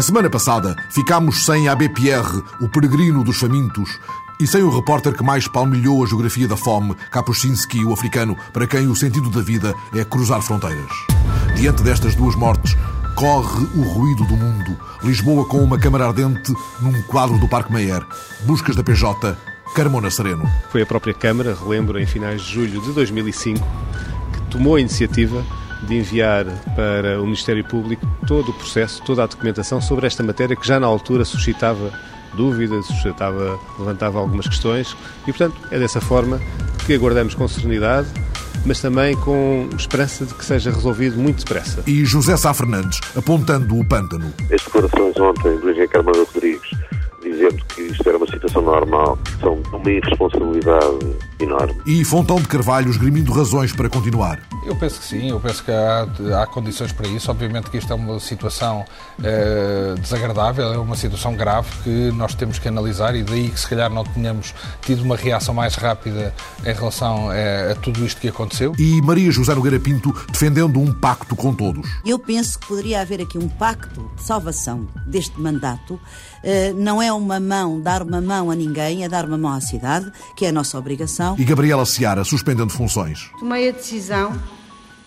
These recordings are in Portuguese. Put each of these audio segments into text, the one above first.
A semana passada ficámos sem a BPR, o peregrino dos famintos, e sem o repórter que mais palmilhou a geografia da fome, Kapuscinski, o africano, para quem o sentido da vida é cruzar fronteiras. Diante destas duas mortes, corre o ruído do mundo. Lisboa com uma câmara ardente num quadro do Parque Meyer. Buscas da PJ, Carmona Sereno. Foi a própria Câmara, relembro, em finais de julho de 2005, que tomou a iniciativa de enviar para o Ministério Público todo o processo, toda a documentação sobre esta matéria que já na altura suscitava dúvidas, suscitava, levantava algumas questões e, portanto, é dessa forma que aguardamos com serenidade, mas também com esperança de que seja resolvido muito depressa. E José Sá Fernandes, apontando o pântano. As declarações ontem do engenheiro Carmona Rodrigues dizendo que isto era uma situação normal, são uma irresponsabilidade enorme. E Fontão de Carvalho esgrimindo razões para continuar. Eu penso que sim, eu penso que há, há condições para isso. Obviamente que isto é uma situação eh, desagradável, é uma situação grave que nós temos que analisar e daí que se calhar não tenhamos tido uma reação mais rápida em relação a, a tudo isto que aconteceu. E Maria José Nogueira Pinto defendendo um pacto com todos. Eu penso que poderia haver aqui um pacto de salvação deste mandato. Eh, não é uma mão, dar uma mão a ninguém, é dar uma mão à cidade, que é a nossa obrigação. E Gabriela Seara suspendendo funções. Tomei a decisão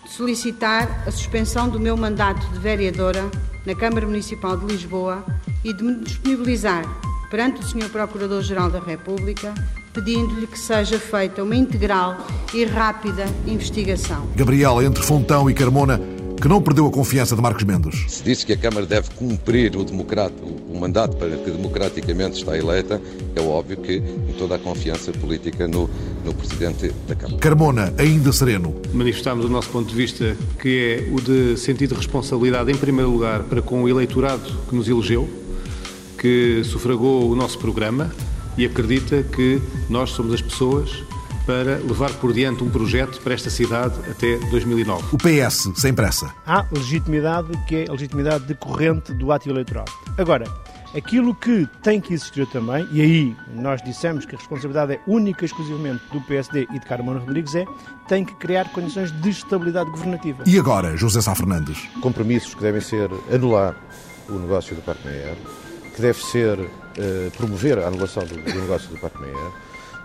de solicitar a suspensão do meu mandato de vereadora na Câmara Municipal de Lisboa e de me disponibilizar perante o Sr. Procurador-Geral da República, pedindo-lhe que seja feita uma integral e rápida investigação. Gabriela entre Fontão e Carmona, que não perdeu a confiança de Marcos Mendes. Se disse que a Câmara deve cumprir o, democrata, o mandato para que democraticamente está eleita, é óbvio que tem toda a confiança política no, no Presidente da Câmara. Carmona, ainda sereno. Manifestámos o nosso ponto de vista, que é o de sentido de responsabilidade, em primeiro lugar, para com o eleitorado que nos elegeu, que sufragou o nosso programa e acredita que nós somos as pessoas para levar por diante um projeto para esta cidade até 2009. O PS, sem pressa. Há legitimidade que é a legitimidade decorrente do ato eleitoral. Agora, aquilo que tem que existir também, e aí nós dissemos que a responsabilidade é única e exclusivamente do PSD e de Carmona Rodrigues, é tem que criar condições de estabilidade governativa. E agora, José Sá Fernandes? Compromissos que devem ser anular o negócio do Parque Meyer, que deve ser uh, promover a anulação do, do negócio do Parque Meyer,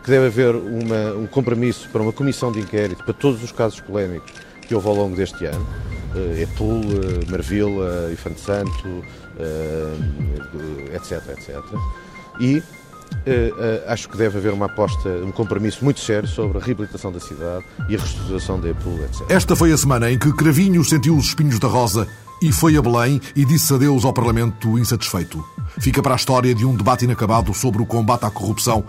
que deve haver uma, um compromisso para uma comissão de inquérito para todos os casos polémicos que houve ao longo deste ano, uh, uh, Marvila, Infante Santo, uh, etc, etc. E acho que deve haver uma aposta, um compromisso muito sério sobre a reabilitação da cidade e a reestruturação da Epul, etc. Esta foi a semana em que Cravinho sentiu os espinhos da rosa e foi a Belém e disse adeus ao Parlamento insatisfeito. Fica para a história de um debate inacabado sobre o combate à corrupção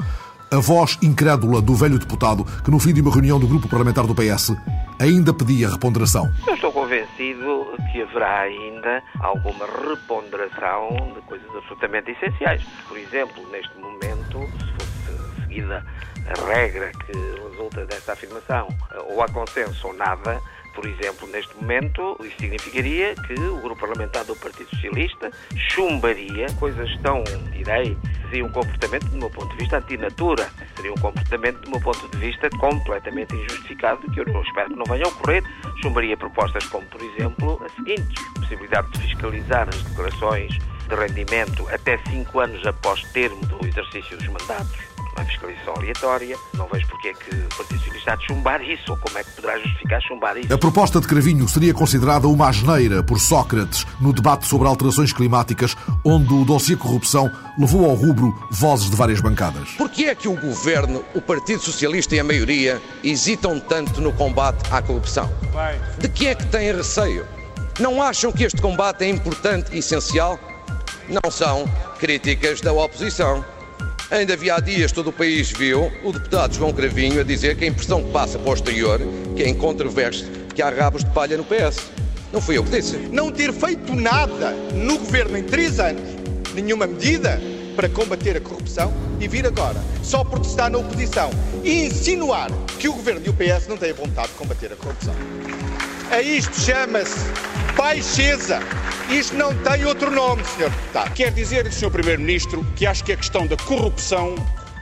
a voz incrédula do velho deputado que, no fim de uma reunião do grupo parlamentar do PS, ainda pedia reponderação. Eu estou convencido que haverá ainda alguma reponderação de coisas absolutamente essenciais. Por exemplo, neste momento, se fosse seguida a regra que resulta desta afirmação, ou há consenso ou nada, por exemplo, neste momento, isso significaria que o grupo parlamentar do Partido Socialista chumbaria coisas tão, direi, seria um comportamento, do meu ponto de vista, antinatura. Seria um comportamento, do meu ponto de vista, completamente injustificado, que eu espero que não venha a ocorrer. Chumbaria propostas como, por exemplo, a possibilidade de fiscalizar as declarações de rendimento até cinco anos após termo do exercício dos mandatos uma fiscalização aleatória. Não vejo porque é que o Partido Socialista há de chumbar isso, ou como é que poderá justificar chumbar isso. A proposta de Cravinho seria considerada uma asneira por Sócrates no debate sobre alterações climáticas, onde o dossiê corrupção levou ao rubro vozes de várias bancadas. Porquê é que o governo, o Partido Socialista e a maioria hesitam tanto no combate à corrupção? De que é que têm receio? Não acham que este combate é importante e essencial? Não são críticas da oposição. Ainda havia há dias todo o país viu o deputado João Cravinho a dizer que a impressão que passa para o exterior, que é incontroverso, que há rabos de palha no PS. Não fui eu que disse. Não ter feito nada no governo em três anos, nenhuma medida para combater a corrupção e vir agora, só porque está na oposição, e insinuar que o governo e o PS não têm vontade de combater a corrupção. A isto chama-se baixeza. Isto não tem outro nome, Sr. Deputado. Quer dizer, Sr. Primeiro-Ministro, que acho que a questão da corrupção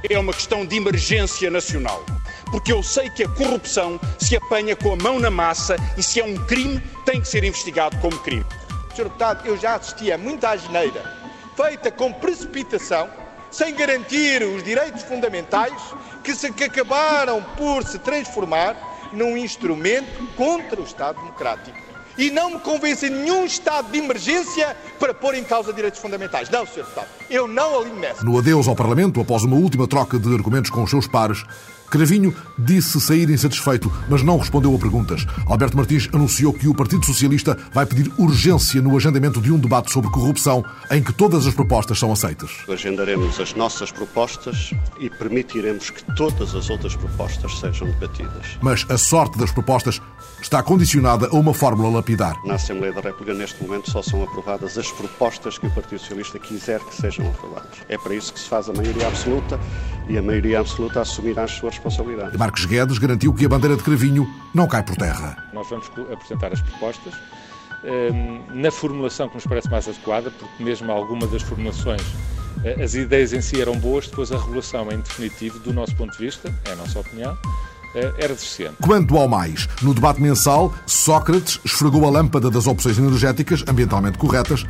é uma questão de emergência nacional. Porque eu sei que a corrupção se apanha com a mão na massa e se é um crime, tem que ser investigado como crime. Sr. Deputado, eu já assisti a muita asneira feita com precipitação, sem garantir os direitos fundamentais, que, se, que acabaram por se transformar num instrumento contra o Estado Democrático. E não me convence nenhum estado de emergência para pôr em causa direitos fundamentais. Não, Sr. Deputado, eu não alinho nessa. No adeus ao Parlamento, após uma última troca de argumentos com os seus pares, Cravinho disse sair insatisfeito, mas não respondeu a perguntas. Alberto Martins anunciou que o Partido Socialista vai pedir urgência no agendamento de um debate sobre corrupção em que todas as propostas são aceitas. Agendaremos as nossas propostas e permitiremos que todas as outras propostas sejam debatidas. Mas a sorte das propostas está condicionada a uma fórmula lapidar. Na Assembleia da República, neste momento, só são aprovadas as propostas que o Partido Socialista quiser que sejam aprovadas. É para isso que se faz a maioria absoluta e a maioria absoluta assumirá as suas responsabilidade. Marcos Guedes garantiu que a bandeira de Cravinho não cai por terra. Nós vamos apresentar as propostas ehm, na formulação que nos parece mais adequada, porque mesmo alguma das formulações eh, as ideias em si eram boas, depois a regulação em definitivo, do nosso ponto de vista, é a nossa opinião, era deficiente. Quanto ao mais, no debate mensal, Sócrates esfregou a lâmpada das opções energéticas ambientalmente corretas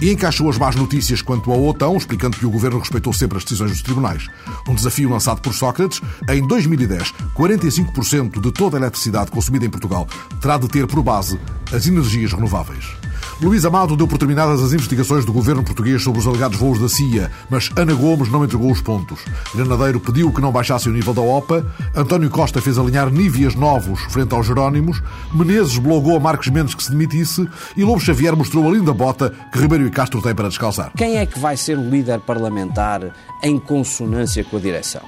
e encaixou as más notícias quanto ao OTAN, explicando que o governo respeitou sempre as decisões dos tribunais. Um desafio lançado por Sócrates, em 2010, 45% de toda a eletricidade consumida em Portugal terá de ter por base as energias renováveis. Luís Amado deu por terminadas as investigações do governo português sobre os alegados voos da CIA, mas Ana Gomes não entregou os pontos. Granadeiro pediu que não baixasse o nível da OPA, António Costa fez alinhar níveis novos frente aos Jerónimos, Menezes blogou a Marcos Mendes que se demitisse e Lobo Xavier mostrou a linda bota que Ribeiro e Castro têm para descalçar. Quem é que vai ser o líder parlamentar em consonância com a direção?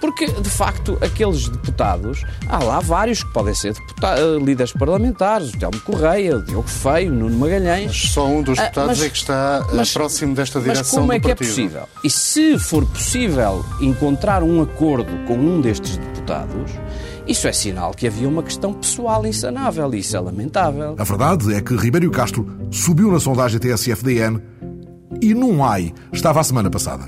Porque, de facto, aqueles deputados, há lá vários que podem ser eh, líderes parlamentares, o Telmo Correia, o Diogo Feio, Nuno Magalhães. Mas só um dos ah, deputados mas, é que está eh, mas, próximo desta direção Mas como é que é possível? E se for possível encontrar um acordo com um destes deputados, isso é sinal que havia uma questão pessoal insanável e isso é lamentável. A verdade é que Ribeiro Castro subiu na sondagem TSF-DN e num AI estava a semana passada.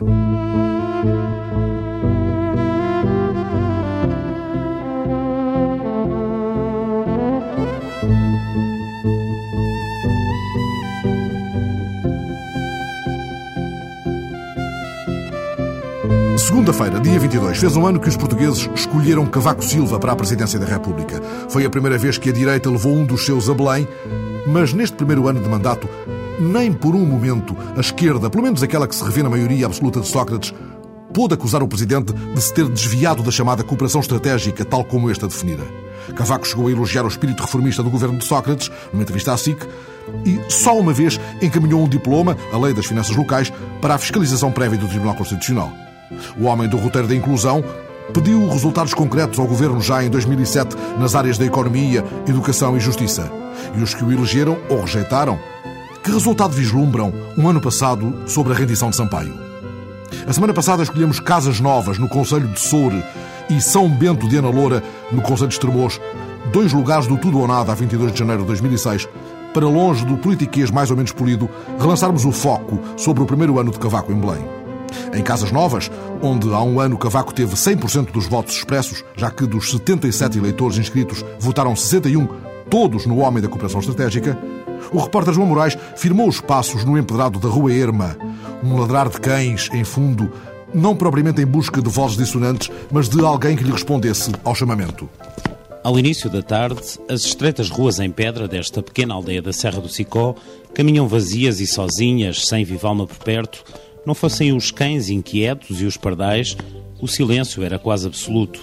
Segunda-feira, dia 22, fez um ano que os portugueses escolheram Cavaco Silva para a presidência da República. Foi a primeira vez que a direita levou um dos seus a Belém, mas neste primeiro ano de mandato, nem por um momento a esquerda, pelo menos aquela que se revê na maioria absoluta de Sócrates, pôde acusar o presidente de se ter desviado da chamada cooperação estratégica, tal como esta definida. Cavaco chegou a elogiar o espírito reformista do governo de Sócrates, numa entrevista à SIC, e só uma vez encaminhou um diploma, a Lei das Finanças Locais, para a fiscalização prévia do Tribunal Constitucional. O homem do roteiro da inclusão pediu resultados concretos ao governo já em 2007 nas áreas da economia, educação e justiça. E os que o elegeram ou rejeitaram, que resultado vislumbram um ano passado sobre a rendição de Sampaio? A semana passada escolhemos Casas Novas no Conselho de Soure e São Bento de Ana Loura no Conselho de Estremoz, dois lugares do tudo ou nada a 22 de janeiro de 2006, para longe do politiquês mais ou menos polido, relançarmos o foco sobre o primeiro ano de Cavaco em Belém. Em Casas Novas, onde há um ano Cavaco teve 100% dos votos expressos, já que dos 77 eleitores inscritos votaram 61, todos no homem da cooperação estratégica, o repórter João Moraes firmou os passos no empedrado da Rua Erma, um ladrar de cães em fundo, não propriamente em busca de vozes dissonantes, mas de alguém que lhe respondesse ao chamamento. Ao início da tarde, as estreitas ruas em pedra desta pequena aldeia da Serra do Sicó caminham vazias e sozinhas, sem vivalma por perto, não fossem os cães inquietos e os pardais, o silêncio era quase absoluto.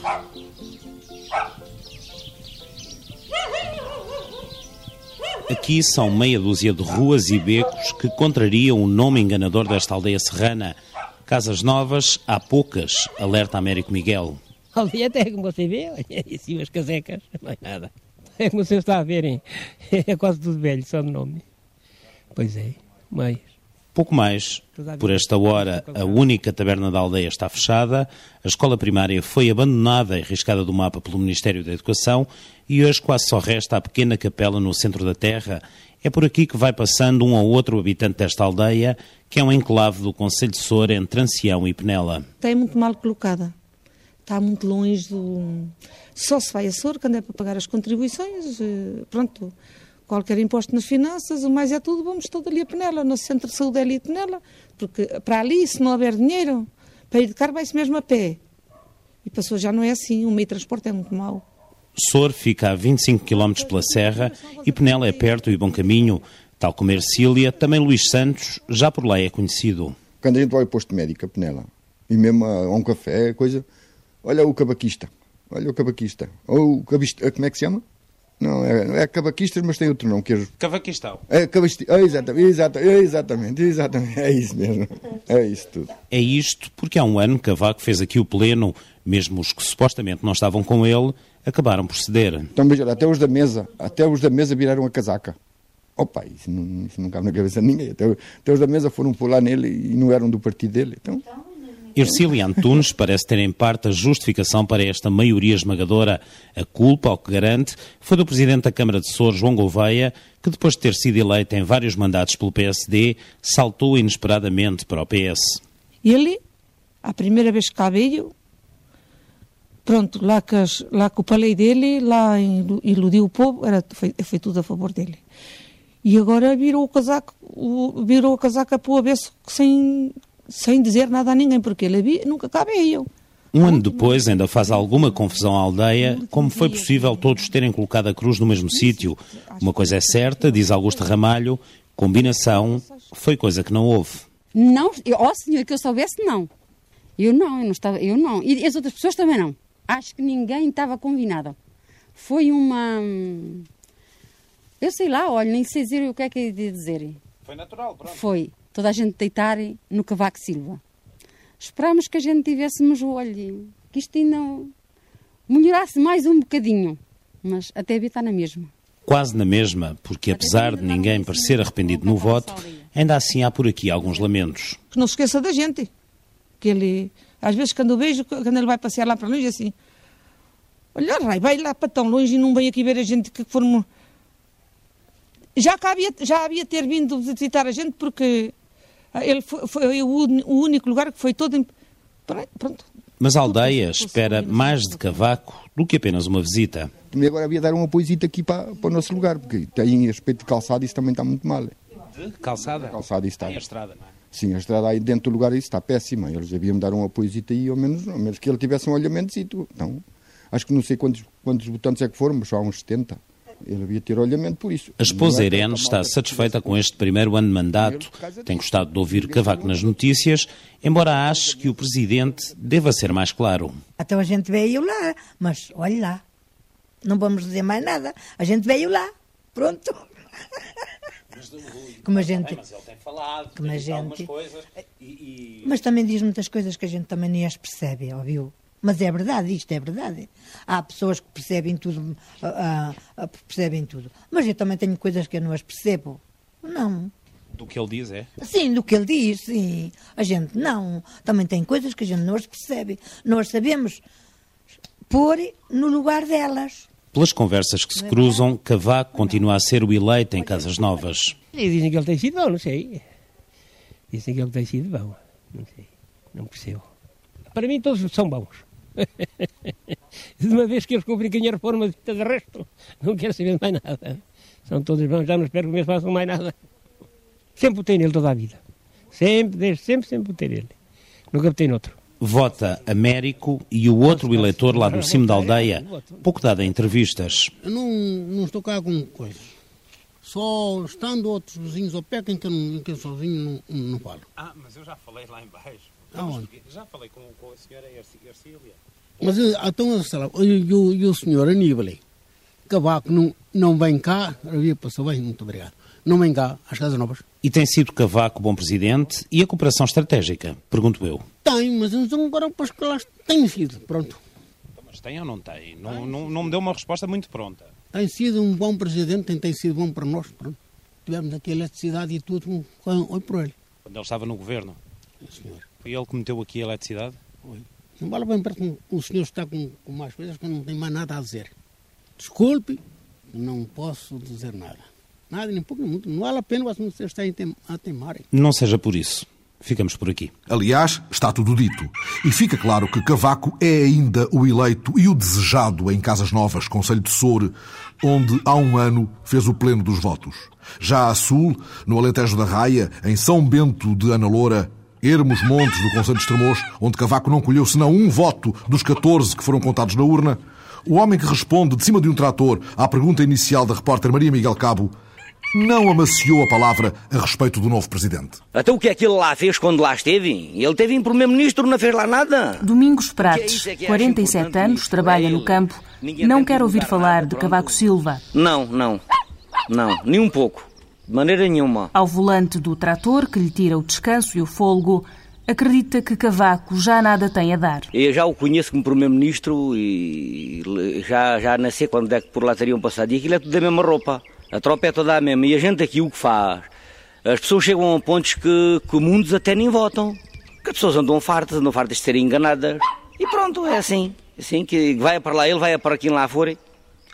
Aqui são meia dúzia de ruas e becos que contrariam o nome enganador desta aldeia serrana. Casas novas, há poucas, alerta Américo Miguel. Aldeia até como você vê, olha, assim umas casecas, não é nada. É como vocês estão a verem, é quase tudo velho, só de nome. Pois é, mas... Pouco mais. Por esta hora, a única taberna da aldeia está fechada, a escola primária foi abandonada e riscada do mapa pelo Ministério da Educação e hoje quase só resta a pequena capela no centro da terra. É por aqui que vai passando um ou outro habitante desta aldeia, que é um enclave do Conselho de Soura entre Ancião e Penela. Está muito mal colocada. Está muito longe do... Só se vai a Soura quando é para pagar as contribuições, eh, pronto qualquer imposto nas finanças, o mais é tudo, vamos todo ali a Penela, no centro de saúde é ali a Penela, porque para ali, se não houver dinheiro, para ir de carro vai-se mesmo a pé. E passou já não é assim, o meio de transporte é muito mau. Sor fica a 25 km pela serra e Penela é perto e bom caminho, tal como Ercília, também Luís Santos, já por lá é conhecido. Quando a gente vai ao posto médico, a Penela, e mesmo a, a um café, coisa, olha o cabaquista, olha o cabaquista, ou o cabista, como é que se chama? Não, é, é cavaquistas, mas tem outro nome. Que é... Cavaquistão. É, cavaquistão. É, exatamente, exatamente, exatamente, é isso mesmo. É isso tudo. É isto porque há um ano Cavaco fez aqui o pleno, mesmo os que supostamente não estavam com ele, acabaram por ceder. Então, veja, até os da mesa, até os da mesa viraram a casaca. Opa, isso não, isso não cabe na cabeça de ninguém. Até, até os da mesa foram pular nele e não eram do partido dele. Então... Ercília Antunes parece ter em parte a justificação para esta maioria esmagadora. A culpa, ao que garante, foi do Presidente da Câmara de Sor, João Gouveia, que depois de ter sido eleito em vários mandatos pelo PSD, saltou inesperadamente para o PS. Ele, a primeira vez que veio, pronto, lá que, lá que o dele, lá iludiu o povo, era, foi, foi tudo a favor dele. E agora virou o casaco, virou a casaca para o avesso sem sem dizer nada a ninguém, porque ele havia, nunca cá veio. Um ano depois ainda faz alguma confusão à aldeia, como foi possível todos terem colocado a cruz no mesmo sítio. Uma coisa é certa, diz Augusto Ramalho, combinação foi coisa que não houve. Não, ó oh, senhor, que eu soubesse, não. Eu não, eu não estava, eu não. E as outras pessoas também não. Acho que ninguém estava combinado. Foi uma. Eu sei lá, olha, nem sei dizer o que é que é de dizer. Foi natural, pronto. Foi toda a gente deitar no Cavaco Silva. Esperámos que a gente tivéssemos o olho, que isto ainda melhorasse mais um bocadinho, mas até a está na mesma. Quase na mesma, porque apesar de ninguém parecer arrependido no voto, ainda assim há por aqui alguns lamentos. Que não se esqueça da gente, que ele, às vezes quando eu vejo, quando ele vai passear lá para longe, assim, olha, vai lá para tão longe e não vem aqui ver a gente que formos... Já, havia, já havia ter vindo visitar a gente porque ele foi, foi o, único lugar que foi todo. Pronto. Mas a aldeia espera mais de Cavaco do que apenas uma visita. E agora havia dar uma poesita aqui para, para o nosso lugar, porque tem aspecto de calçado isso também está muito mal. De calçada? Calçada isso está. Tem a estrada, não é? Sim, a estrada aí dentro do lugar isso está péssima. Eles deviam dar uma poesita aí, ao menos, ao menos que ele tivesse um olhamento. Então, acho que não sei quantos, quantos votantes é que foram, mas só há uns 70. Ele havia ter olhamento por isso. A esposa é Irene está satisfeita com este primeiro ano de mandato. Tem gostado de ouvir Cavaco nas notícias, embora ache que o Presidente deva ser mais claro. Então a gente veio lá, mas olhe lá, não vamos dizer mais nada. A gente veio lá, pronto. Como a gente. mas ele tem falado, como a gente, coisas. E, e... Mas também diz muitas coisas que a gente também nem as percebe, ouviu? Mas é verdade, isto é verdade. Há pessoas que percebem tudo, uh, uh, percebem tudo. Mas eu também tenho coisas que eu não as percebo. Não. Do que ele diz, é? Sim, do que ele diz, sim. A gente não. Também tem coisas que a gente não as percebe. Nós sabemos pôr no lugar delas. Pelas conversas que se cruzam, Cavaco continua a ser o eleito em Casas Novas. E dizem que ele tem sido bom, não sei. Dizem que ele tem sido bom. Não sei. Não percebo. Para mim todos são bons. De uma vez que eles cumprem a reforma, de resto, não quero saber mais nada. São todos bons, já não espero que me façam mais nada. Sempre votei nele toda a vida. Sempre, desde sempre, sempre votei nele. Nunca votei noutro. Vota Américo e o outro eleitor lá do cimo da aldeia, pouco dado em entrevistas. Eu não, não estou cá com coisas. Só estando outros vizinhos ao pé, quem que eu, não, quem sozinho não, não falo. Ah, mas eu já falei lá embaixo. Já falei com, com a senhora Ercília. Mas então, sei lá, e, o, senhor Aníbal, Cavaco não, não vem cá, havia passou bem, muito obrigado, não vem cá às Casas Novas. E tem sido Cavaco bom presidente e a cooperação estratégica? Pergunto eu. Tem, mas então agora que lá tem sido, pronto. Mas tem ou não tem? Não, não, não me deu uma resposta muito pronta. tem sido um bom presidente, tem, tem sido bom para nós. Pronto. Tivemos aqui eletricidade e tudo, oi por ele. Quando ele estava no governo? Sim, senhor. Foi ele que meteu aqui a eletricidade? Oi. Não vale bem para o senhor está com, com mais coisas que não tenho mais nada a dizer. Desculpe, não posso dizer nada. Nada, nem pouco nem muito. Não vale a pena vocês estarem a temarem. Não seja por isso. Ficamos por aqui. Aliás, está tudo dito. E fica claro que Cavaco é ainda o eleito e o desejado em Casas Novas, Conselho de Soure, onde há um ano fez o pleno dos votos. Já a sul, no Alentejo da Raia, em São Bento de Ana Loura, Ermos Montes do Conselho de Estremoz, onde Cavaco não colheu senão um voto dos 14 que foram contados na urna, o homem que responde de cima de um trator à pergunta inicial da repórter Maria Miguel Cabo não amaciou a palavra a respeito do novo presidente. Até o que é que ele lá fez quando lá esteve? Ele teve em primeiro-ministro, não fez lá nada. Domingos Prates, 47 anos, trabalha no campo, não quer ouvir falar de Cavaco Silva. Não, não, não, nem um pouco. De maneira nenhuma. Ao volante do trator, que lhe tira o descanso e o fôlego, acredita que Cavaco já nada tem a dar. Eu já o conheço como primeiro-ministro e já, já não sei quando é que por lá teriam passado. E aquilo é tudo da mesma roupa. A tropa é toda a mesma. E a gente aqui o que faz? As pessoas chegam a pontos que, que mundos até nem votam. Que as pessoas andam fartas, andam fartas de serem enganadas. E pronto, é assim. Assim que vai para lá ele, vai para quem lá for.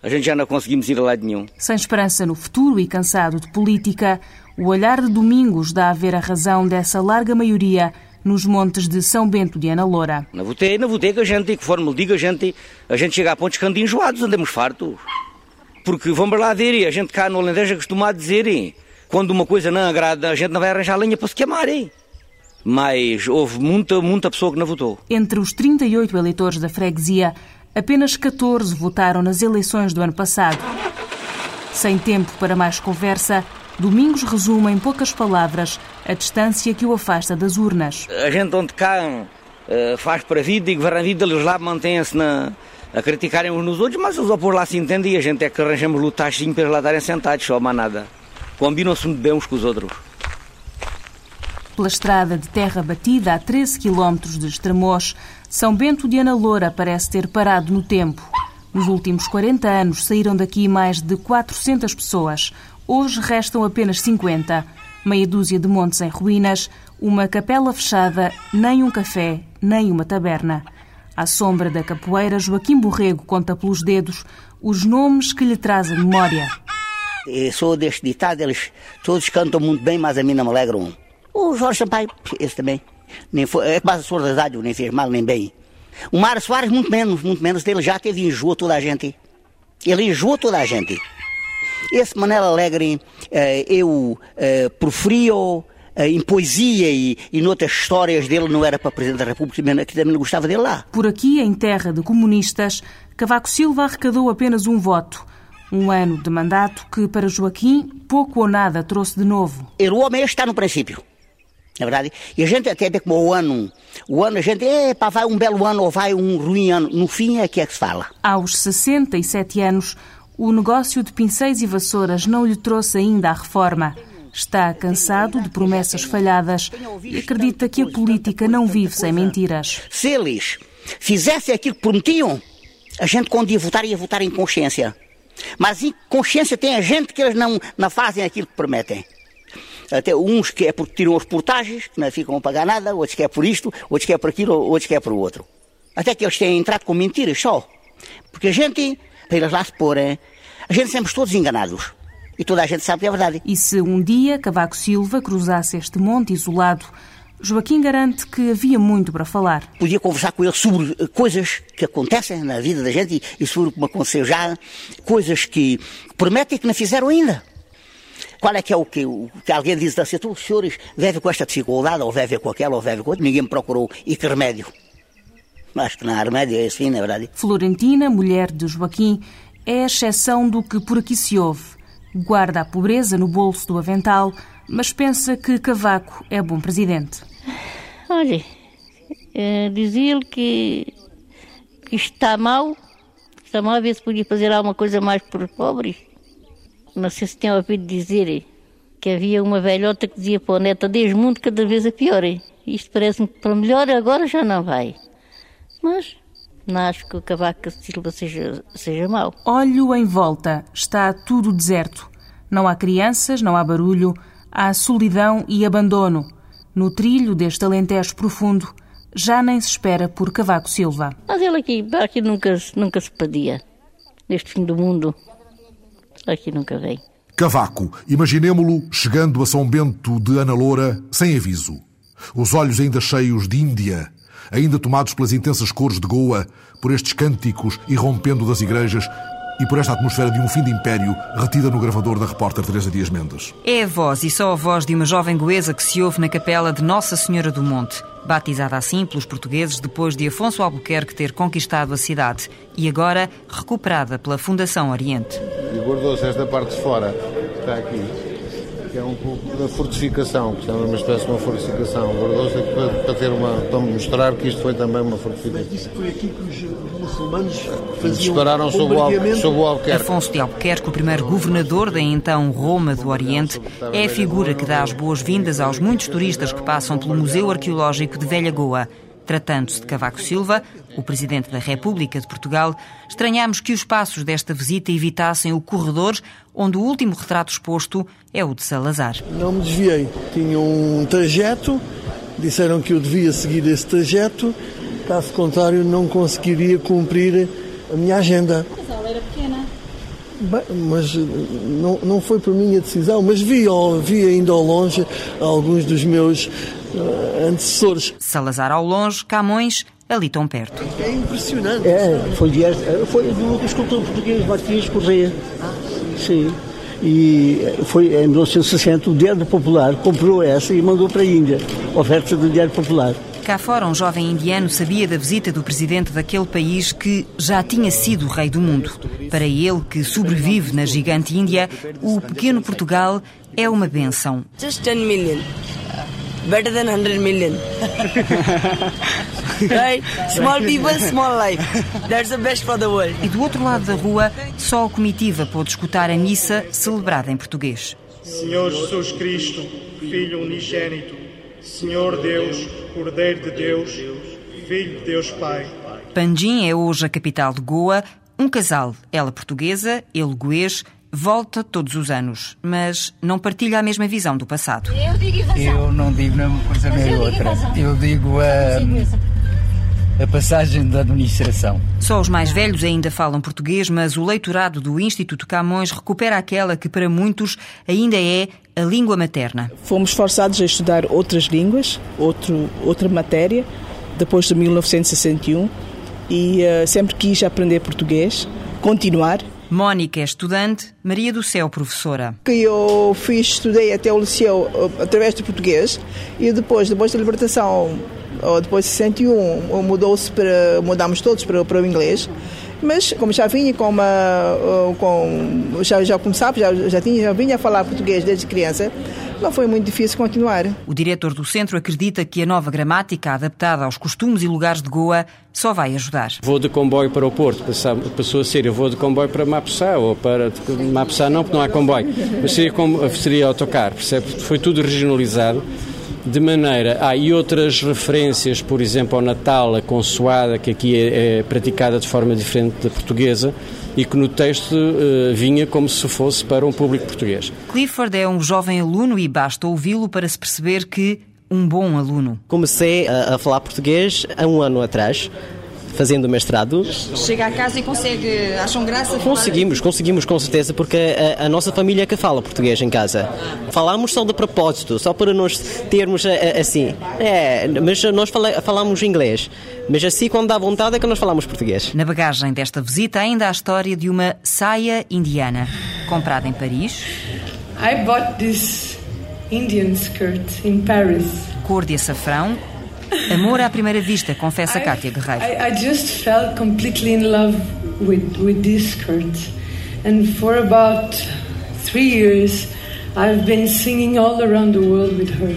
A gente já não conseguimos ir a lado nenhum. Sem esperança no futuro e cansado de política, o olhar de Domingos dá a ver a razão dessa larga maioria nos montes de São Bento de Ana Loura. Não votei, não votei, que a gente, conforme lhe digo, a gente, a gente chega a pontos que enjoados, andamos fartos. Porque vamos lá e a gente cá no Alentejo é acostumado a dizer, quando uma coisa não agrada, a gente não vai arranjar lenha para se queimar. Hein? Mas houve muita, muita pessoa que não votou. Entre os 38 eleitores da freguesia, apenas 14 votaram nas eleições do ano passado. Sem tempo para mais conversa, Domingos resume em poucas palavras a distância que o afasta das urnas. A gente onde cá uh, faz para a vida e governa a vida, eles lá mantêm-se na, a criticarem uns nos outros, mas os opor lá se entendem e a gente é que arranjamos lutagem para eles lá estarem sentados, só mais nada. Combinam-se muito bem uns com os outros. Pela estrada de terra batida a 13 km de Estremoz, São Bento de Ana Loura parece ter parado no tempo. Nos últimos 40 anos saíram daqui mais de 400 pessoas. Hoje restam apenas 50. Meia dúzia de montes em ruínas, uma capela fechada, nem um café, nem uma taberna. À sombra da capoeira, Joaquim Borrego conta pelos dedos os nomes que lhe traz a memória. Eu sou deste ditado, eles todos cantam muito bem, mas a mim não me alegram. O Jorge Sampaio, esse também. Nem foi, é quase a da idade, nem fez mal nem bem. O Mário Soares, muito menos, muito menos. Ele já teve enjoa toda a gente. Ele enjoou toda a gente. Esse Manel Alegre, eh, eu eh, preferia em poesia e, e noutras histórias dele não era para Presidente da República, que também não gostava dele lá. Por aqui, em terra de comunistas, Cavaco Silva arrecadou apenas um voto. Um ano de mandato que, para Joaquim, pouco ou nada trouxe de novo. O homem está no princípio. Na é verdade, e a gente até vê como o ano, o ano a gente, é, pá, vai um belo ano ou vai um ruim ano. No fim é que é que se fala. Aos 67 anos, o negócio de pincéis e vassouras não lhe trouxe ainda a reforma. Está cansado de promessas falhadas e acredita que a política não vive sem mentiras. Se eles fizessem aquilo que prometiam, a gente, quando ia votar, ia votar em consciência. Mas em consciência tem a gente que eles não, não fazem aquilo que prometem. Até uns que é porque tiram as portagens, que não ficam a pagar nada, outros que é por isto, outros que é por aquilo, outros que é por outro. Até que eles têm entrado com mentiras só. Porque a gente, para eles lá se porem, a gente sempre todos enganados. E toda a gente sabe que é verdade. E se um dia Cavaco Silva cruzasse este monte isolado, Joaquim garante que havia muito para falar. Podia conversar com ele sobre eh, coisas que acontecem na vida da gente e sobre como aconteceu já, coisas que prometem que não fizeram ainda. Qual é que é o que, o que alguém diz assim, os senhores vivem com esta dificuldade, ou vivem com aquela, ou vivem com outra, ninguém me procurou. E que remédio? Acho que não há remédio, é assim, na verdade. Florentina, mulher de Joaquim, é a exceção do que por aqui se ouve. Guarda a pobreza no bolso do avental, mas pensa que Cavaco é bom presidente. Olha, é, dizia-lhe que, que está mal, está mal a ver se podia fazer alguma coisa mais para os pobres. Não sei se tem ouvido dizer que havia uma velhota que dizia para a neta, desde mundo cada vez a pior. Isto parece-me que para melhor agora já não vai. Mas Não acho que o Cavaco Silva seja, seja mau. Olho em volta, está tudo deserto. Não há crianças, não há barulho, há solidão e abandono. No trilho deste alentejo profundo, já nem se espera por Cavaco Silva. Mas ele aqui, aqui nunca, nunca se pedia. Neste fim do mundo, aqui nunca vem. Cavaco, imaginemo-lo chegando a São Bento de Ana Loura sem aviso. Os olhos ainda cheios de Índia, ainda tomados pelas intensas cores de Goa, por estes cânticos irrompendo das igrejas e por esta atmosfera de um fim de império retida no gravador da repórter Teresa Dias Mendes. É a voz e só a voz de uma jovem goesa que se ouve na capela de Nossa Senhora do Monte, batizada assim pelos portugueses depois de Afonso Albuquerque ter conquistado a cidade e agora recuperada pela Fundação Oriente. E guardou-se esta parte de fora, está aqui, que é um pouco da fortificação, que é uma espécie de uma fortificação. Guardou-se para, para, ter uma, para mostrar que isto foi também uma fortificação. Mas isso foi aqui que os muçulmanos faziam Dispararam sobre o, Al, sobre o Albuquerque. Afonso de Albuquerque, o primeiro governador da então Roma do Oriente, é a figura que dá as boas-vindas aos muitos turistas que passam pelo Museu Arqueológico de Velha Goa. Tratando-se de Cavaco Silva, o Presidente da República de Portugal, estranhamos que os passos desta visita evitassem o corredor onde o último retrato exposto é o de Salazar. Não me desviei. Tinha um trajeto, disseram que eu devia seguir esse trajeto, caso contrário não conseguiria cumprir a minha agenda. Mas a aula era pequena. Bem, mas não, não foi por minha decisão, mas vi, vi ainda ao longe alguns dos meus antecessores. Salazar ao longe, Camões ali tão perto. É impressionante. É, foi, de, foi do escultor português Martins Correia. Sim. E foi em 1960 o Diário Popular comprou essa e mandou para a Índia, oferta do Diário Popular. Cá fora, um jovem indiano sabia da visita do presidente daquele país que já tinha sido rei do mundo. Para ele, que sobrevive na gigante Índia, o pequeno Portugal é uma benção. Just 10 million. Better than 100 million. right? Small people, small life. That's the best for the world. E do outro lado da rua, só a comitiva pôde escutar a missa celebrada em português. Senhor Jesus Cristo, Filho unigênito, Senhor Deus, Cordeiro de Deus, Filho de Deus Pai. Panjim é hoje a capital de Goa. Um casal, ela portuguesa, ele goês, volta todos os anos, mas não partilha a mesma visão do passado. Eu não digo uma coisa nem outra. Eu digo a, a passagem da administração. Só os mais velhos ainda falam português, mas o leitorado do Instituto Camões recupera aquela que para muitos ainda é a língua materna. Fomos forçados a estudar outras línguas, outro, outra matéria, depois de 1961, e uh, sempre quis aprender português, continuar. Mónica é estudante, Maria do Céu professora. Que eu fiz, estudei até o liceu através do português e depois, depois da libertação, depois de 61, mudou-se para, mudámos todos para, para o inglês. Mas como já vinha com uma, com, já, já começava, já, já, tinha, já vinha a falar português desde criança, não foi muito difícil continuar. O diretor do centro acredita que a nova gramática, adaptada aos costumes e lugares de Goa, só vai ajudar. Vou de comboio para o Porto, passou a ser, eu vou de comboio para Mapsá, ou para Mapsá não, porque não há comboio, mas seria, seria autocar, percebe? Foi tudo regionalizado de maneira. Ah, e outras referências, por exemplo, ao Natal, a consoada, que aqui é, é praticada de forma diferente da portuguesa e que no texto uh, vinha como se fosse para um público português. Clifford é um jovem aluno e basta ouvi-lo para se perceber que um bom aluno. Comecei a, a falar português há um ano atrás fazendo o mestrado. Chega a casa e consegue, acham graça? Conseguimos, conseguimos com certeza, porque a, a, nossa família é que fala português em casa. Falamos só de propósito, só para nós termos assim. É, mas nós fala, falamos inglês. Mas assim, quando dá vontade, é que nós falamos português. Na bagagem desta visita, ainda há a história de uma saia indiana, comprada em Paris. I bought this Indian skirt in Paris. Cor de açafrão, Amor à primeira vista, confessa Kátia Guerreiro. I, I just felt completely in love with, with this skirt. And for about three years, I've been singing all around the world with her.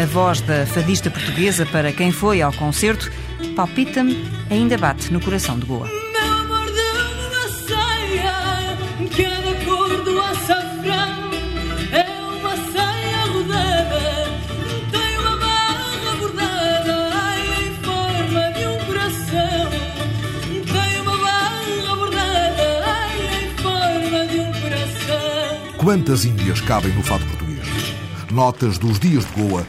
A voz da fadista portuguesa para quem foi ao concerto palpita-me ainda bate no coração de Goa. Quantas Índias cabem no fado português? Notas dos dias de Goa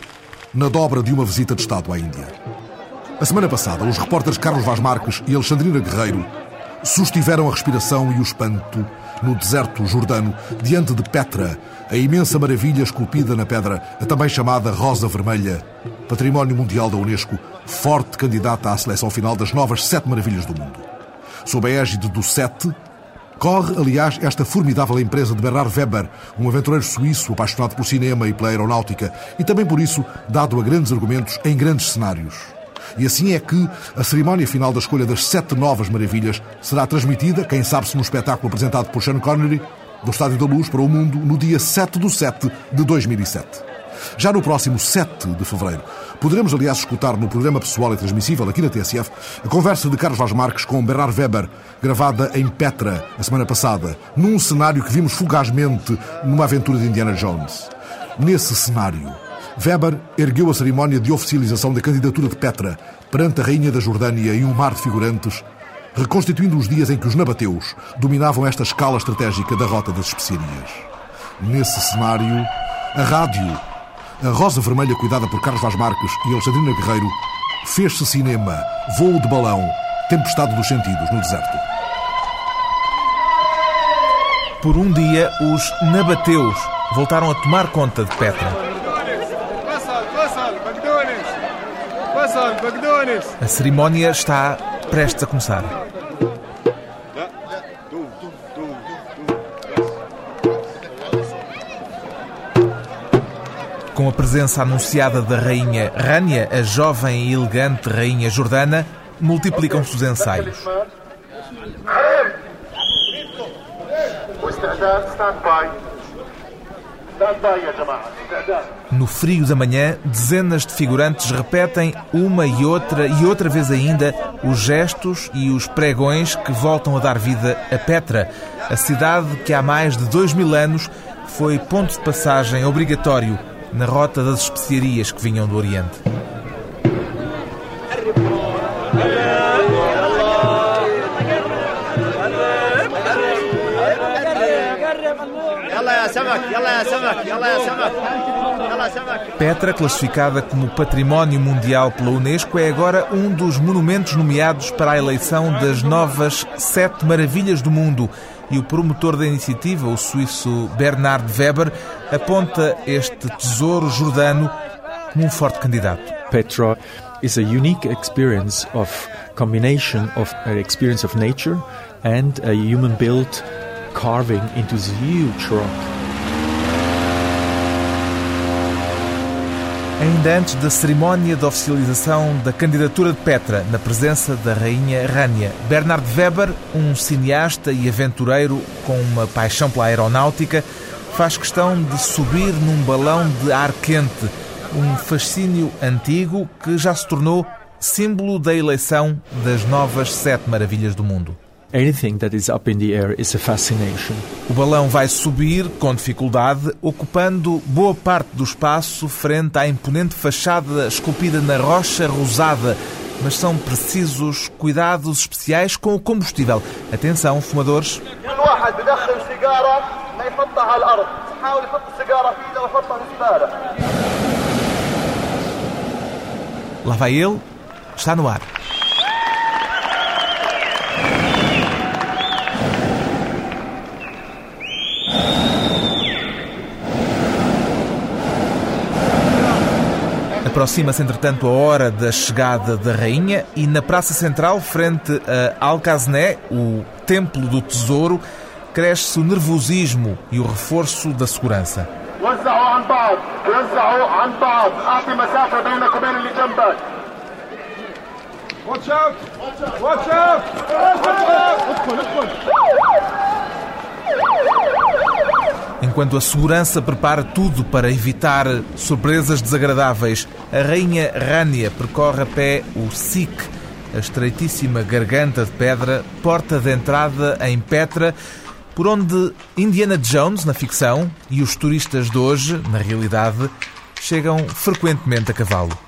na dobra de uma visita de Estado à Índia. A semana passada, os repórteres Carlos Vaz Marques e Alexandrina Guerreiro sustiveram a respiração e o espanto no deserto jordano, diante de Petra, a imensa maravilha esculpida na pedra, a também chamada Rosa Vermelha, património mundial da Unesco, forte candidata à seleção final das novas sete maravilhas do mundo. Sob a égide do SETE, corre, aliás, esta formidável empresa de Bernard Weber, um aventureiro suíço apaixonado por cinema e pela aeronáutica, e também por isso dado a grandes argumentos em grandes cenários. E assim é que a cerimónia final da escolha das sete novas maravilhas será transmitida, quem sabe se no espetáculo apresentado por Sean Connery, do Estádio da Luz para o Mundo, no dia 7 de 7 de 2007. Já no próximo 7 de fevereiro, poderemos, aliás, escutar no programa pessoal e transmissível aqui na TSF a conversa de Carlos Vaz Marques com Bernard Weber, gravada em Petra a semana passada, num cenário que vimos fugazmente numa aventura de Indiana Jones. Nesse cenário, Weber ergueu a cerimónia de oficialização da candidatura de Petra perante a Rainha da Jordânia e um mar de figurantes, reconstituindo os dias em que os nabateus dominavam esta escala estratégica da rota das especiarias. Nesse cenário, a rádio, a Rosa Vermelha cuidada por Carlos Vaz Marques e Alexandrina Guerreiro, fez-se cinema, voo de balão, tempestade dos sentidos no deserto. Por um dia, os nabateus voltaram a tomar conta de Petra. A cerimónia está prestes a começar. Com a presença anunciada da rainha Rania, a jovem e elegante rainha jordana, multiplicam-se os ensaios. No frio da manhã, dezenas de figurantes repetem uma e outra e outra vez ainda os gestos e os pregões que voltam a dar vida a Petra, a cidade que há mais de dois mil anos foi ponto de passagem obrigatório na rota das especiarias que vinham do Oriente. Petra, classificada como Património Mundial pela Unesco, é agora um dos monumentos nomeados para a eleição das novas Sete Maravilhas do Mundo. E o promotor da iniciativa, o suíço Bernard Weber, aponta este tesouro jordano como um forte candidato. Petra is a unique experience of combination of an experience of nature and a human-built carving into this huge rock. Ainda antes da cerimónia de oficialização da candidatura de Petra, na presença da rainha Rania, Bernard Weber, um cineasta e aventureiro com uma paixão pela aeronáutica, faz questão de subir num balão de ar quente, um fascínio antigo que já se tornou símbolo da eleição das novas sete maravilhas do mundo. Anything that is up in the air is a fascination. O balão vai subir com dificuldade, ocupando boa parte do espaço frente à imponente fachada esculpida na rocha rosada. Mas são precisos cuidados especiais com o combustível. Atenção, fumadores. Lá vai ele, está no ar. Aproxima-se, entretanto, a hora da chegada da rainha e na Praça Central, frente a Alcazné, o Templo do Tesouro, cresce o nervosismo e o reforço da segurança. Watch out! Watch out! Watch out! Enquanto a segurança prepara tudo para evitar surpresas desagradáveis, a rainha Rania percorre a pé o Sikh, a estreitíssima garganta de pedra, porta de entrada em Petra, por onde Indiana Jones, na ficção, e os turistas de hoje, na realidade, chegam frequentemente a cavalo.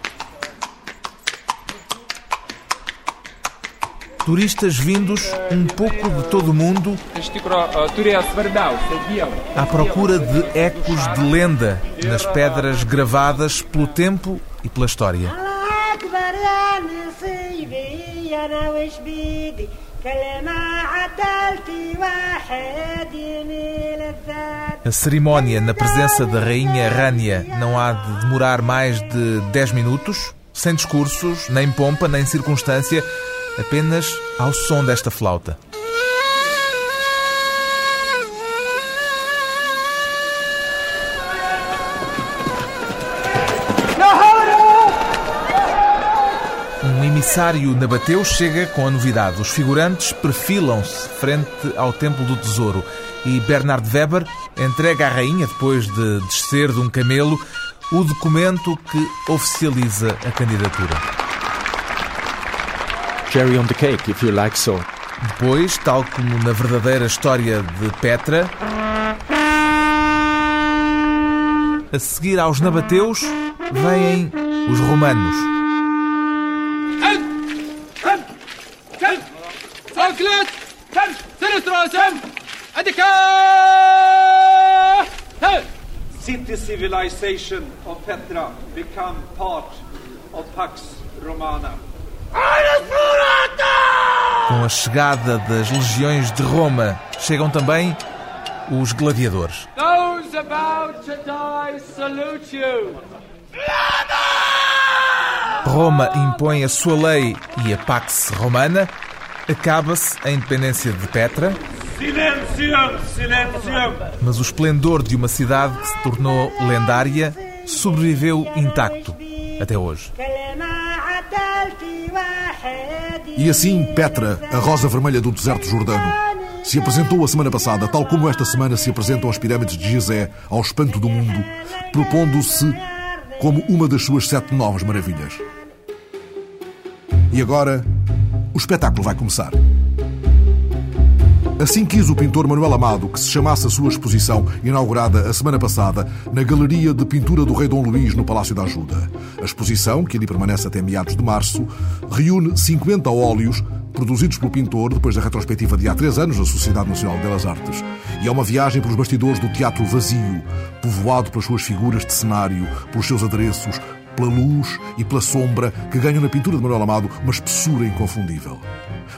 Turistas vindos um pouco de todo o mundo à procura de ecos de lenda nas pedras gravadas pelo tempo e pela história. A cerimónia na presença da Rainha Rania não há de demorar mais de 10 minutos, sem discursos, nem pompa, nem circunstância, apenas ao som desta flauta. Um emissário nabateu chega com a novidade. Os figurantes perfilam-se frente ao Templo do Tesouro e Bernard Weber entrega à rainha, depois de descer de um camelo, o documento que oficializa a candidatura. Cherry on the cake, if you like so. Depois, tal como na verdadeira história de Petra, a seguir aos nabateus, vêm os romanos. City civilization of Petra become part of Pax Romana. Com a chegada das legiões de Roma, chegam também os gladiadores. Those about to die salute you. Roma impõe a sua lei e a Pax Romana. Acaba-se a independência de Petra. Silêncio, silêncio. Mas o esplendor de uma cidade que se tornou lendária sobreviveu intacto até hoje. E assim, Petra, a rosa vermelha do deserto jordano, se apresentou a semana passada, tal como esta semana se apresentam as pirâmides de Gizé ao espanto do mundo, propondo-se como uma das suas sete novas maravilhas. E agora, o espetáculo vai começar. Assim quis o pintor Manuel Amado que se chamasse a sua exposição, inaugurada a semana passada, na Galeria de Pintura do Rei Dom Luís, no Palácio da Ajuda. A exposição, que ali permanece até meados de março, reúne 50 óleos produzidos pelo pintor depois da retrospectiva de há três anos da Sociedade Nacional de Belas Artes. E é uma viagem pelos bastidores do teatro vazio, povoado pelas suas figuras de cenário, pelos seus adereços, pela luz e pela sombra que ganham na pintura de Manuel Amado uma espessura inconfundível.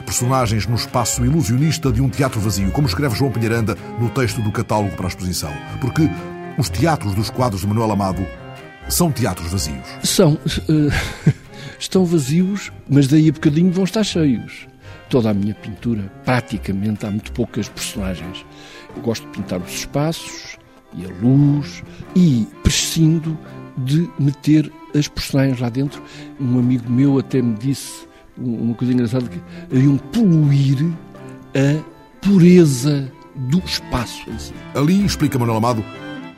Personagens no espaço ilusionista de um teatro vazio, como escreve João Pinheiranda no texto do catálogo para a exposição. Porque os teatros dos quadros de Manuel Amado são teatros vazios. São. Uh, estão vazios, mas daí a bocadinho vão estar cheios. Toda a minha pintura, praticamente, há muito poucas personagens. Eu gosto de pintar os espaços e a luz e prescindo de meter as personagens lá dentro. Um amigo meu até me disse uma coisa engraçada que haviam poluir a pureza do espaço em si. Ali, explica Manuel Amado,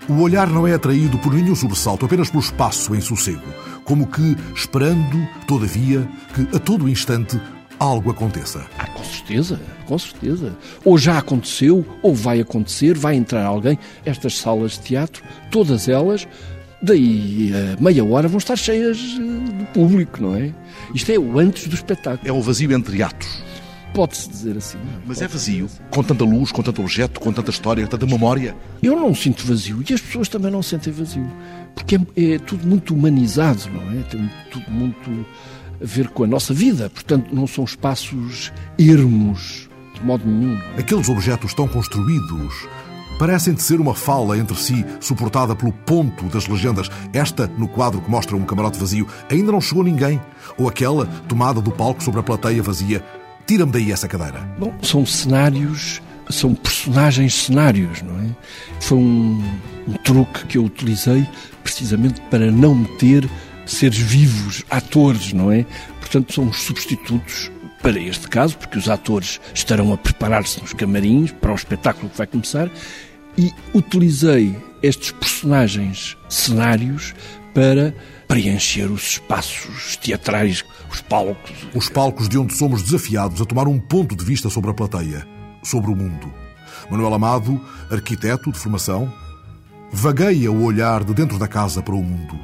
o olhar não é atraído por nenhum sobressalto, apenas pelo espaço em sossego, como que esperando, todavia, que a todo instante algo aconteça. Ah, com certeza, com certeza. Ou já aconteceu, ou vai acontecer, vai entrar alguém. Estas salas de teatro, todas elas, daí a meia hora vão estar cheias de público, não é? Isto é o antes do espetáculo. É o vazio entre atos. Pode-se dizer assim. Mas é vazio, com tanta luz, com tanto objeto, com tanta história, tanta memória. Eu não sinto vazio e as pessoas também não sentem vazio. Porque é, é tudo muito humanizado, não é? Tem tudo muito a ver com a nossa vida. Portanto, não são espaços ermos, de modo nenhum. É? Aqueles objetos tão construídos parecem de ser uma fala entre si, suportada pelo ponto das legendas. Esta, no quadro que mostra um camarote vazio, ainda não chegou ninguém. Ou aquela, tomada do palco sobre a plateia vazia. Tira-me daí essa cadeira. Bom, são cenários, são personagens cenários, não é? Foi um, um truque que eu utilizei precisamente para não meter seres vivos, atores, não é? Portanto, são os substitutos para este caso, porque os atores estarão a preparar-se nos camarins para o espetáculo que vai começar, e utilizei estes personagens cenários para preencher os espaços teatrais, os palcos. Os palcos de onde somos desafiados a tomar um ponto de vista sobre a plateia, sobre o mundo. Manuel Amado, arquiteto de formação, vagueia o olhar de dentro da casa para o mundo.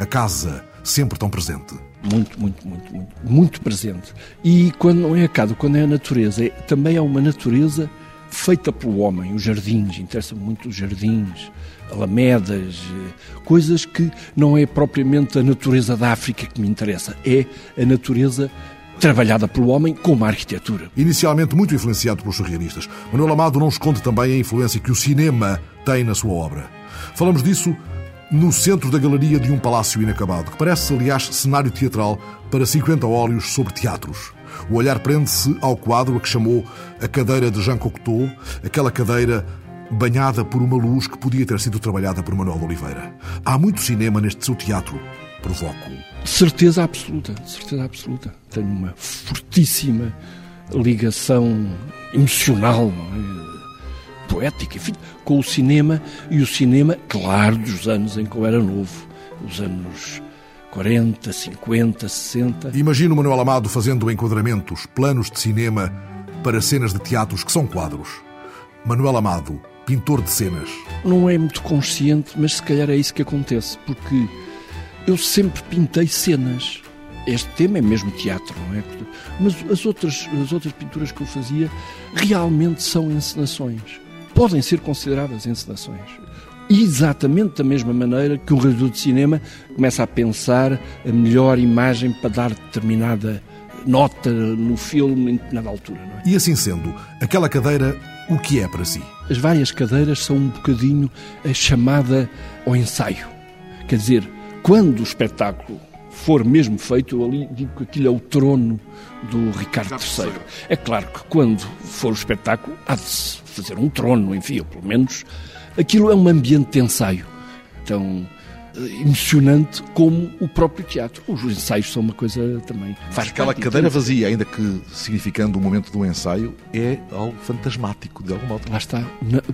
A casa, sempre tão presente. Muito, muito, muito, muito, muito presente. E quando não é a casa, quando é a natureza, é, também é uma natureza feita pelo homem, os jardins, interessa muito os jardins, alamedas, eh, coisas que não é propriamente a natureza da África que me interessa, é a natureza trabalhada pelo homem como a arquitetura. Inicialmente muito influenciado pelos surrealistas, Manuel Amado não esconde também a influência que o cinema tem na sua obra. Falamos disso no centro da galeria de um palácio inacabado, que parece, aliás, cenário teatral para 50 óleos sobre teatros. O olhar prende-se ao quadro a que chamou a cadeira de Jean Cocteau, aquela cadeira banhada por uma luz que podia ter sido trabalhada por Manuel Oliveira. Há muito cinema neste seu teatro, provoco. Certeza absoluta, certeza absoluta. Tenho uma fortíssima ligação emocional, é? Poética, enfim, com o cinema e o cinema, claro, dos anos em que eu era novo, os anos 40, 50, 60. Imagino Manuel Amado fazendo enquadramentos, planos de cinema para cenas de teatros que são quadros. Manuel Amado, pintor de cenas. Não é muito consciente, mas se calhar é isso que acontece, porque eu sempre pintei cenas. Este tema é mesmo teatro, não é? Mas as outras, as outras pinturas que eu fazia realmente são encenações. Podem ser consideradas encenações exatamente da mesma maneira que um realizador de cinema começa a pensar a melhor imagem para dar determinada nota no filme em determinada altura. É? E assim sendo, aquela cadeira, o que é para si? As várias cadeiras são um bocadinho a chamada ao ensaio. Quer dizer, quando o espetáculo for mesmo feito, eu ali digo que aquilo é o trono do Ricardo III. É claro que quando for o espetáculo, há de se fazer um trono, enfim, ou pelo menos Aquilo é um ambiente de ensaio tão eh, emocionante como o próprio teatro. Os ensaios são uma coisa também. Faz aquela cadeira vazia, ainda que significando o momento do ensaio, é algo fantasmático, de algum modo. Lá está.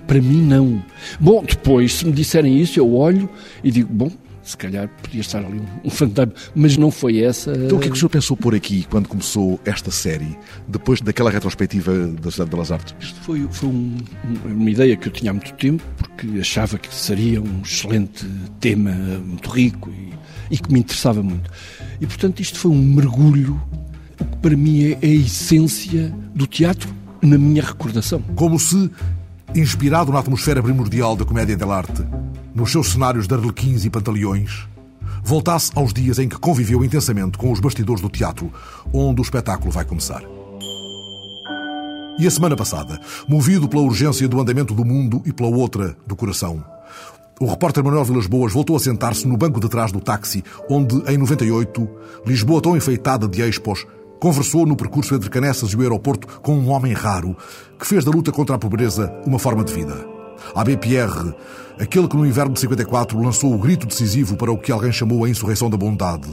Para mim, não. Bom, depois, se me disserem isso, eu olho e digo: bom, se calhar podia estar ali um, fantasma, mas não foi essa. Então o que é que o senhor pensou por aqui quando começou esta série, depois daquela retrospectiva da Cidade das Artes? Isto foi, foi um, uma ideia que eu tinha há muito tempo, porque achava que seria um excelente tema, muito rico e, e que me interessava muito. E portanto isto foi um mergulho, o que para mim é, é a essência do teatro na minha recordação. Como se inspirado na atmosfera primordial da comédia dell'arte, nos seus cenários de arlequins e pantaleões, voltasse aos dias em que conviveu intensamente com os bastidores do teatro, onde o espetáculo vai começar. E a semana passada, movido pela urgência do andamento do mundo e pela outra do coração, o repórter Manuel Vilas Boas voltou a sentar-se no banco de trás do táxi, onde, em 98, Lisboa tão enfeitada de expos conversou no percurso entre Canessas e o aeroporto com um homem raro que fez da luta contra a pobreza uma forma de vida. Abbé Pierre, aquele que no inverno de 54 lançou o grito decisivo para o que alguém chamou a insurreição da bondade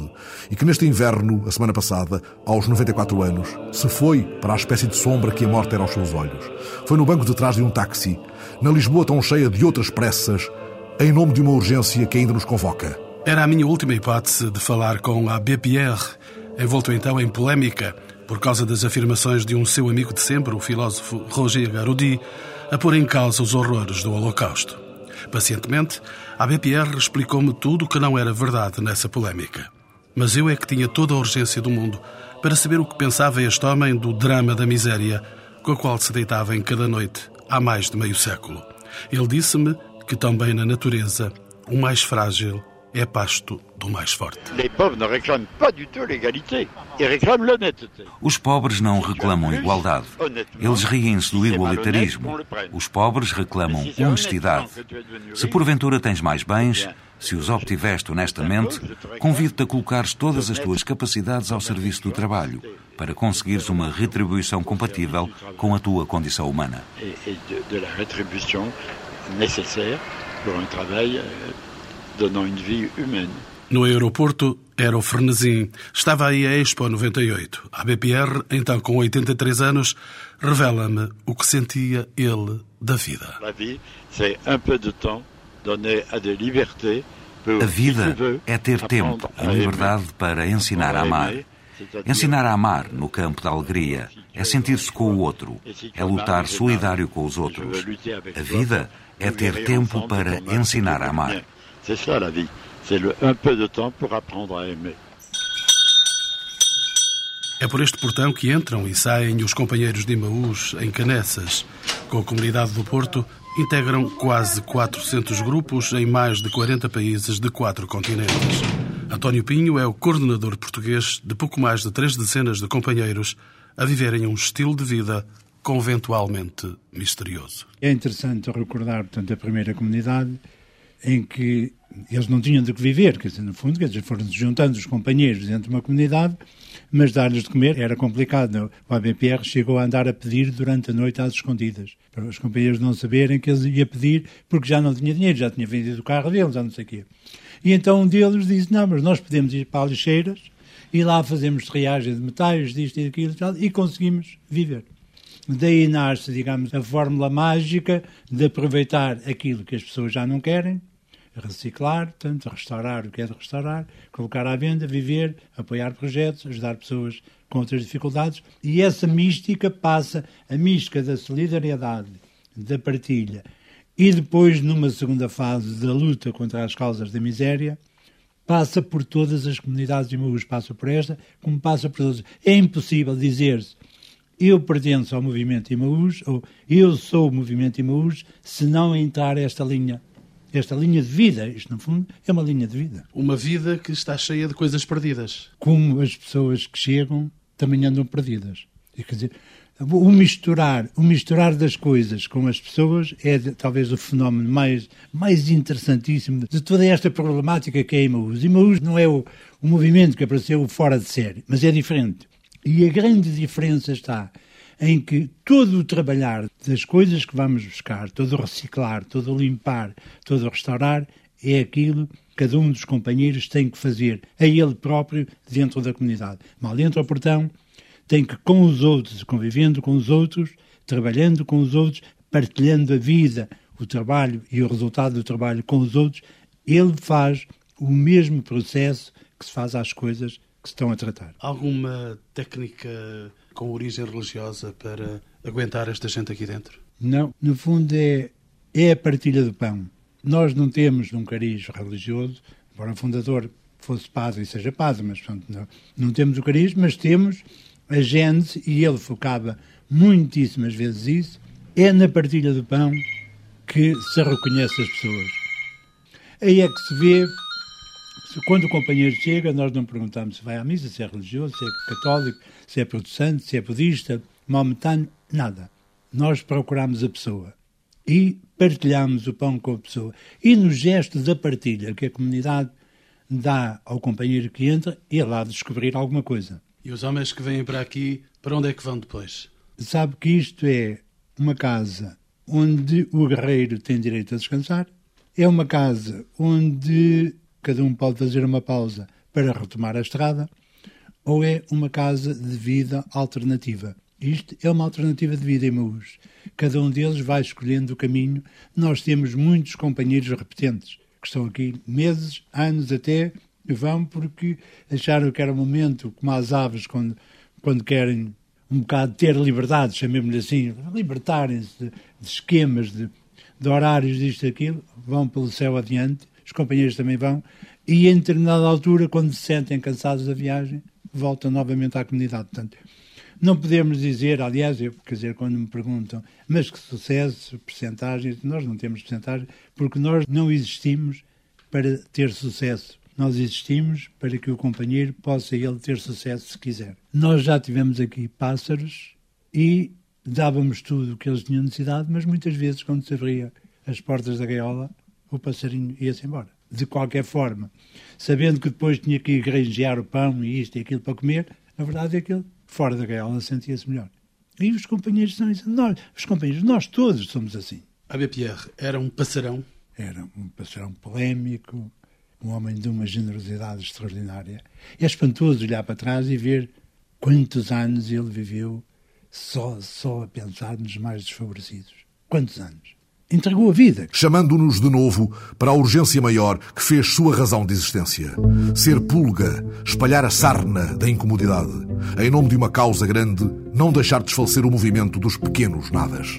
e que neste inverno, a semana passada, aos 94 anos, se foi para a espécie de sombra que a morte era aos seus olhos. Foi no banco de trás de um táxi, na Lisboa tão cheia de outras pressas, em nome de uma urgência que ainda nos convoca. Era a minha última hipótese de falar com Abbé Pierre envolto então em polémica por causa das afirmações de um seu amigo de sempre, o filósofo Roger Garaudy, a pôr em causa os horrores do Holocausto. Pacientemente, a BPR explicou-me tudo o que não era verdade nessa polémica. Mas eu é que tinha toda a urgência do mundo para saber o que pensava este homem do drama da miséria com a qual se deitava em cada noite há mais de meio século. Ele disse-me que também na natureza o mais frágil é pasto do mais forte. Os pobres não reclamam igualdade. Eles riem-se do igualitarismo. Os pobres reclamam honestidade. Se porventura tens mais bens, se os obtiveste honestamente, convido-te a colocares todas as tuas capacidades ao serviço do trabalho, para conseguires uma retribuição compatível com a tua condição humana. necessária para um trabalho dando une vie humaine. No aeroporto era o Frenesim. Estava aí a Expo 98. A BPR, então com 83 anos, revela-me o que sentia ele da vida. A vida é ter tempo e liberdade para ensinar a amar. Ensinar a amar no campo da alegria é sentir-se com o outro, é lutar solidário com os outros. A vida é ter tempo para ensinar a amar. C'est cela la vie. C'est un peu de temps pour apprendre à aimer. É por este portão que entram e saem os companheiros de Imaús em Canessas. Com a comunidade do Porto, integram quase 400 grupos em mais de 40 países de quatro continentes. António Pinho é o coordenador português de pouco mais de três dezenas de companheiros a viverem um estilo de vida conventualmente misterioso. É interessante recordar, portanto, a primeira comunidade em que eles não tinham de que viver, quer dizer, no fundo, quer dizer, foram-se juntando os companheiros dentro de uma comunidade, mas dar-lhes de comer era complicado. O ABPR chegou a andar a pedir durante a noite às escondidas, para os companheiros não saberem que eles iam pedir, porque já não tinha dinheiro, já tinha vendido o carro deles, já não sei o quê. E então um deles disse, não, mas nós podemos ir para as lixeiras e lá fazemos triagem de metais, disto e daquilo tal, e conseguimos viver. Daí nasce, digamos, a fórmula mágica de aproveitar aquilo que as pessoas já não querem, reciclar, portanto, restaurar o que é de restaurar, colocar à venda, viver, apoiar projetos, ajudar pessoas com outras dificuldades. E essa mística passa, a mística da solidariedade, da partilha, e depois, numa segunda fase da luta contra as causas da miséria, passa por todas as comunidades de Imaús, passa por esta, como passa por todas. É impossível dizer-se eu pertenço ao movimento Imaús ou eu sou o movimento Imaús se não entrar esta linha esta linha de vida. Isto, no fundo, é uma linha de vida. Uma vida que está cheia de coisas perdidas. Como as pessoas que chegam também andam perdidas. E, quer dizer, o misturar, o misturar das coisas com as pessoas é talvez o fenómeno mais, mais interessantíssimo de toda esta problemática que é Imaús. Imaús não é o, o movimento que apareceu fora de série, mas é diferente. E a grande diferença está em que todo o trabalhar das coisas que vamos buscar, todo o reciclar, todo o limpar, todo o restaurar, é aquilo que cada um dos companheiros tem que fazer a ele próprio dentro da comunidade. Mal dentro ao portão, tem que com os outros, convivendo com os outros, trabalhando com os outros, partilhando a vida, o trabalho e o resultado do trabalho com os outros, ele faz o mesmo processo que se faz às coisas que estão a tratar. Alguma técnica com origem religiosa para aguentar esta gente aqui dentro? Não, no fundo é, é a partilha do pão. Nós não temos um cariz religioso, embora o fundador fosse padre e seja padre, mas portanto, não, não temos o cariz, mas temos a gente, e ele focava muitíssimas vezes isso, é na partilha do pão que se reconhece as pessoas. Aí é que se vê quando o companheiro chega, nós não perguntamos se vai à missa, se é religioso, se é católico, se é protestante, se é budista, maometano, nada. Nós procuramos a pessoa e partilhamos o pão com a pessoa. E no gesto da partilha que a comunidade dá ao companheiro que entra, ele de descobrir alguma coisa. E os homens que vêm para aqui, para onde é que vão depois? Sabe que isto é uma casa onde o guerreiro tem direito a descansar, é uma casa onde cada um pode fazer uma pausa para retomar a estrada, ou é uma casa de vida alternativa. Isto é uma alternativa de vida em Maús. Cada um deles vai escolhendo o caminho. Nós temos muitos companheiros repetentes que estão aqui meses, anos até, e vão porque acharam que era o momento, como as aves, quando, quando querem um bocado ter liberdade, chamemos-lhe assim, libertarem-se de, de, esquemas, de, de horários, disto aquilo, vão pelo céu adiante os companheiros também vão, e em determinada altura, quando se sentem cansados da viagem, voltam novamente à comunidade. Portanto, não podemos dizer, aliás, eu, quer dizer, quando me perguntam, mas que sucesso, percentagens, nós não temos percentagem, porque nós não existimos para ter sucesso. Nós existimos para que o companheiro possa ele ter sucesso se quiser. Nós já tivemos aqui pássaros e dávamos tudo o que eles tinham necessidade, mas muitas vezes, quando se abria as portas da gaiola, o passarinho ia-se embora. De qualquer forma, sabendo que depois tinha que ir granjear o pão e isto e aquilo para comer, a verdade é que ele, fora da gaiola, sentia-se melhor. E os companheiros são isso. Nós, os companheiros, nós todos somos assim. A Pierre era um passarão? Era um passarão polémico, um homem de uma generosidade extraordinária. É espantoso olhar para trás e ver quantos anos ele viveu só, só a pensar nos mais desfavorecidos. Quantos anos? Entregou a vida. Chamando-nos de novo para a urgência maior que fez sua razão de existência. Ser pulga, espalhar a sarna da incomodidade. Em nome de uma causa grande, não deixar desfalecer o movimento dos pequenos nadas.